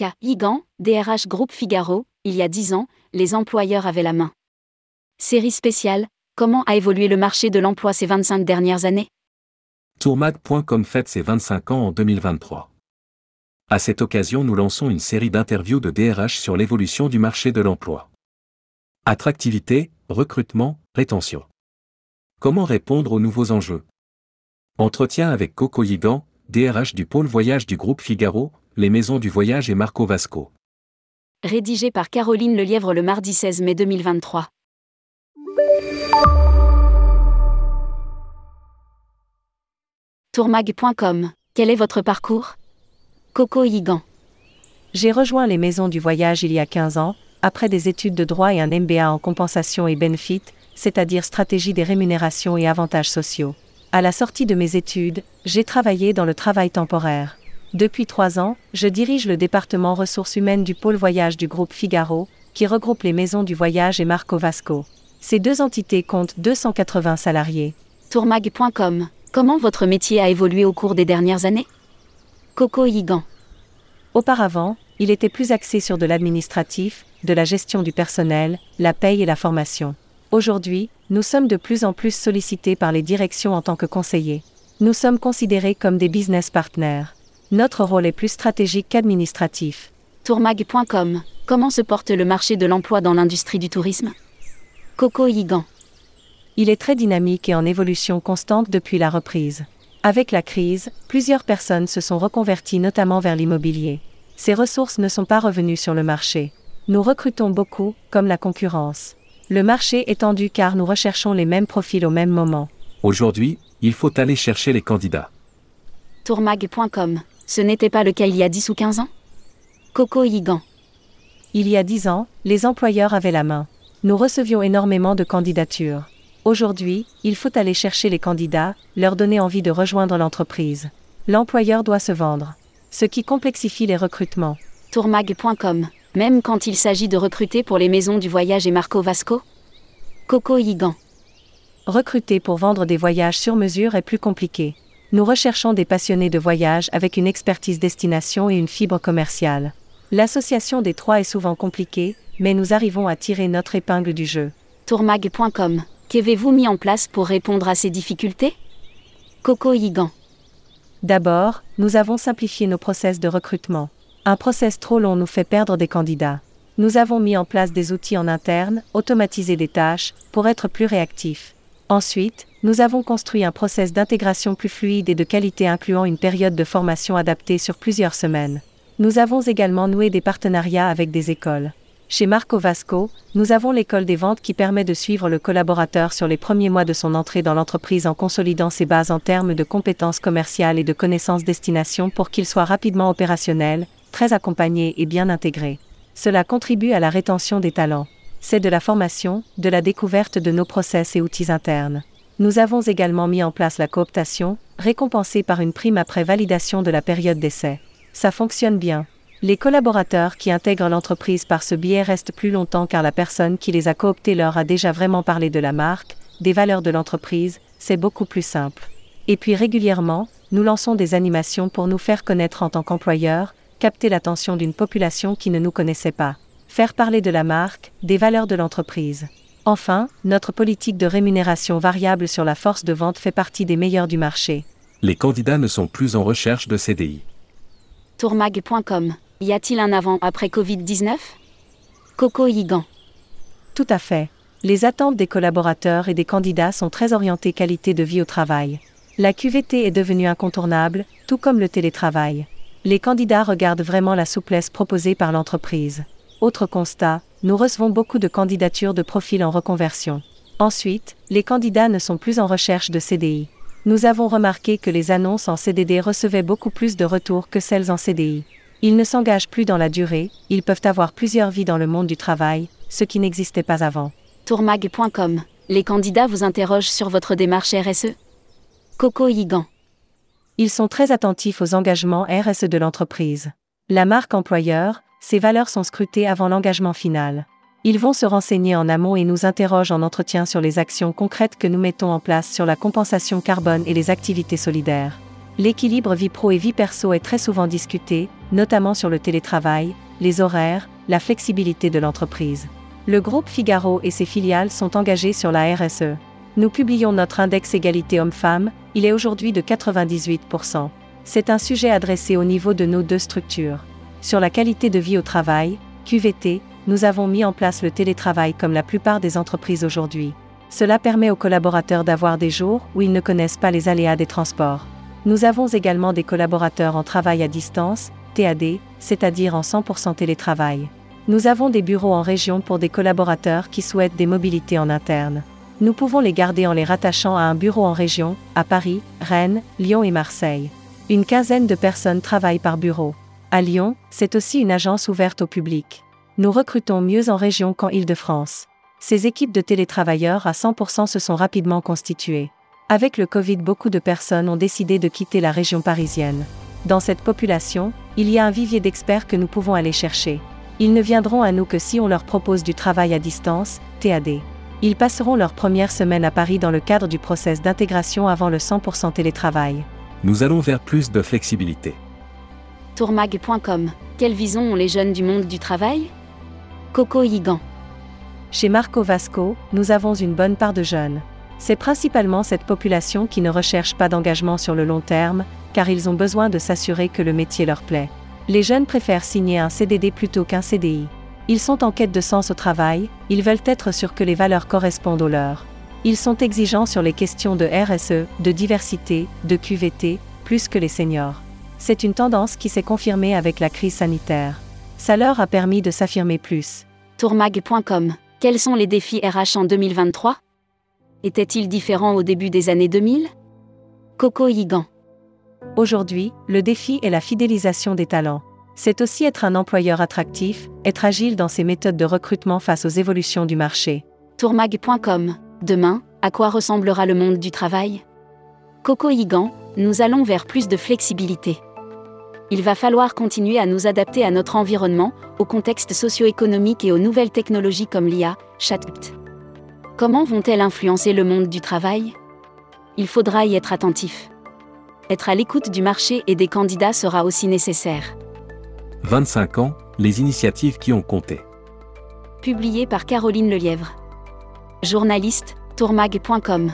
K. Igan, DRH Groupe Figaro, il y a 10 ans, les employeurs avaient la main. Série spéciale, comment a évolué le marché de l'emploi ces 25 dernières années? Tourmag.com fête ses 25 ans en 2023. À cette occasion, nous lançons une série d'interviews de DRH sur l'évolution du marché de l'emploi. Attractivité, recrutement, rétention. Comment répondre aux nouveaux enjeux? Entretien avec Coco Yigan, DRH du pôle voyage du groupe Figaro, les maisons du voyage et Marco Vasco. Rédigé par Caroline Lelièvre le mardi 16 mai 2023. Tourmag.com, quel est votre parcours? Coco Yigan. J'ai rejoint les maisons du voyage il y a 15 ans, après des études de droit et un MBA en compensation et benefit, c'est-à-dire stratégie des rémunérations et avantages sociaux. À la sortie de mes études, j'ai travaillé dans le travail temporaire. Depuis trois ans, je dirige le département ressources humaines du pôle voyage du groupe Figaro, qui regroupe les maisons du voyage et Marco Vasco. Ces deux entités comptent 280 salariés. Tourmag.com, comment votre métier a évolué au cours des dernières années? Coco Yigan. Auparavant, il était plus axé sur de l'administratif, de la gestion du personnel, la paye et la formation. Aujourd'hui, nous sommes de plus en plus sollicités par les directions en tant que conseillers. Nous sommes considérés comme des business partners. Notre rôle est plus stratégique qu'administratif. Tourmag.com, comment se porte le marché de l'emploi dans l'industrie du tourisme? Coco Yigan. Il est très dynamique et en évolution constante depuis la reprise. Avec la crise, plusieurs personnes se sont reconverties notamment vers l'immobilier. Ces ressources ne sont pas revenues sur le marché. Nous recrutons beaucoup, comme la concurrence. Le marché est tendu car nous recherchons les mêmes profils au même moment. Aujourd'hui, il faut aller chercher les candidats. Tourmag.com, ce n'était pas le cas il y a 10 ou 15 ans? Coco Yigan. Il y a 10 ans, les employeurs avaient la main. Nous recevions énormément de candidatures. Aujourd'hui, il faut aller chercher les candidats, leur donner envie de rejoindre l'entreprise. L'employeur doit se vendre. Ce qui complexifie les recrutements. Tourmag.com, même quand il s'agit de recruter pour les maisons du voyage et Marco Vasco? Coco Yigan. Recruter pour vendre des voyages sur mesure est plus compliqué. Nous recherchons des passionnés de voyage avec une expertise destination et une fibre commerciale. L'association des trois est souvent compliquée, mais nous arrivons à tirer notre épingle du jeu. Tourmag.com, qu'avez-vous mis en place pour répondre à ces difficultés? Coco Yigan. D'abord, nous avons simplifié nos process de recrutement. Un process trop long nous fait perdre des candidats. Nous avons mis en place des outils en interne, automatisé des tâches, pour être plus réactifs. Ensuite, nous avons construit un process d'intégration plus fluide et de qualité incluant une période de formation adaptée sur plusieurs semaines. Nous avons également noué des partenariats avec des écoles. Chez Marco Vasco, nous avons l'école des ventes qui permet de suivre le collaborateur sur les premiers mois de son entrée dans l'entreprise en consolidant ses bases en termes de compétences commerciales et de connaissances destination pour qu'il soit rapidement opérationnel, très accompagné et bien intégré. Cela contribue à la rétention des talents. C'est de la formation, de la découverte de nos process et outils internes. Nous avons également mis en place la cooptation, récompensée par une prime après validation de la période d'essai. Ça fonctionne bien. Les collaborateurs qui intègrent l'entreprise par ce biais restent plus longtemps car la personne qui les a cooptés leur a déjà vraiment parlé de la marque, des valeurs de l'entreprise, c'est beaucoup plus simple. Et puis régulièrement, nous lançons des animations pour nous faire connaître en tant qu'employeurs, capter l'attention d'une population qui ne nous connaissait pas, faire parler de la marque, des valeurs de l'entreprise. Enfin, notre politique de rémunération variable sur la force de vente fait partie des meilleures du marché. Les candidats ne sont plus en recherche de CDI. Tourmag.com, y a-t-il un avant-après Covid-19 Coco Yigan. Tout à fait. Les attentes des collaborateurs et des candidats sont très orientées qualité de vie au travail. La QVT est devenue incontournable, tout comme le télétravail. Les candidats regardent vraiment la souplesse proposée par l'entreprise. Autre constat, nous recevons beaucoup de candidatures de profils en reconversion. Ensuite, les candidats ne sont plus en recherche de CDI. Nous avons remarqué que les annonces en CDD recevaient beaucoup plus de retours que celles en CDI. Ils ne s'engagent plus dans la durée, ils peuvent avoir plusieurs vies dans le monde du travail, ce qui n'existait pas avant. Tourmag.com, les candidats vous interrogent sur votre démarche RSE Coco Yigan. Ils sont très attentifs aux engagements RSE de l'entreprise. La marque employeur, ses valeurs sont scrutées avant l'engagement final. Ils vont se renseigner en amont et nous interrogent en entretien sur les actions concrètes que nous mettons en place sur la compensation carbone et les activités solidaires. L'équilibre vie pro et vie perso est très souvent discuté, notamment sur le télétravail, les horaires, la flexibilité de l'entreprise. Le groupe Figaro et ses filiales sont engagés sur la RSE. Nous publions notre index égalité homme-femme, il est aujourd'hui de 98%. C'est un sujet adressé au niveau de nos deux structures. Sur la qualité de vie au travail, QVT, nous avons mis en place le télétravail comme la plupart des entreprises aujourd'hui. Cela permet aux collaborateurs d'avoir des jours où ils ne connaissent pas les aléas des transports. Nous avons également des collaborateurs en travail à distance, TAD, c'est-à-dire en 100% télétravail. Nous avons des bureaux en région pour des collaborateurs qui souhaitent des mobilités en interne. Nous pouvons les garder en les rattachant à un bureau en région, à Paris, Rennes, Lyon et Marseille. Une quinzaine de personnes travaillent par bureau. À Lyon, c'est aussi une agence ouverte au public. Nous recrutons mieux en région qu'en Île-de-France. Ces équipes de télétravailleurs à 100% se sont rapidement constituées. Avec le Covid, beaucoup de personnes ont décidé de quitter la région parisienne. Dans cette population, il y a un vivier d'experts que nous pouvons aller chercher. Ils ne viendront à nous que si on leur propose du travail à distance, TAD. Ils passeront leur première semaine à Paris dans le cadre du process d'intégration avant le 100% télétravail. Nous allons vers plus de flexibilité. Tourmag.com Quelle vision ont les jeunes du monde du travail? Coco Higan. Chez Marco Vasco, nous avons une bonne part de jeunes. C'est principalement cette population qui ne recherche pas d'engagement sur le long terme, car ils ont besoin de s'assurer que le métier leur plaît. Les jeunes préfèrent signer un CDD plutôt qu'un CDI. Ils sont en quête de sens au travail, ils veulent être sûrs que les valeurs correspondent aux leurs. Ils sont exigeants sur les questions de RSE, de diversité, de QVT, plus que les seniors. C'est une tendance qui s'est confirmée avec la crise sanitaire. Ça leur a permis de s'affirmer plus. Tourmag.com Quels sont les défis RH en 2023 Étaient-ils différents au début des années 2000 Coco Higan. Aujourd'hui, le défi est la fidélisation des talents. C'est aussi être un employeur attractif, être agile dans ses méthodes de recrutement face aux évolutions du marché. Tourmag.com. Demain, à quoi ressemblera le monde du travail? Coco Higan, nous allons vers plus de flexibilité. Il va falloir continuer à nous adapter à notre environnement, au contexte socio-économique et aux nouvelles technologies comme l'IA, ChatGPT. Comment vont-elles influencer le monde du travail? Il faudra y être attentif être à l'écoute du marché et des candidats sera aussi nécessaire. 25 ans, les initiatives qui ont compté. Publié par Caroline Lelièvre. Journaliste, tourmag.com.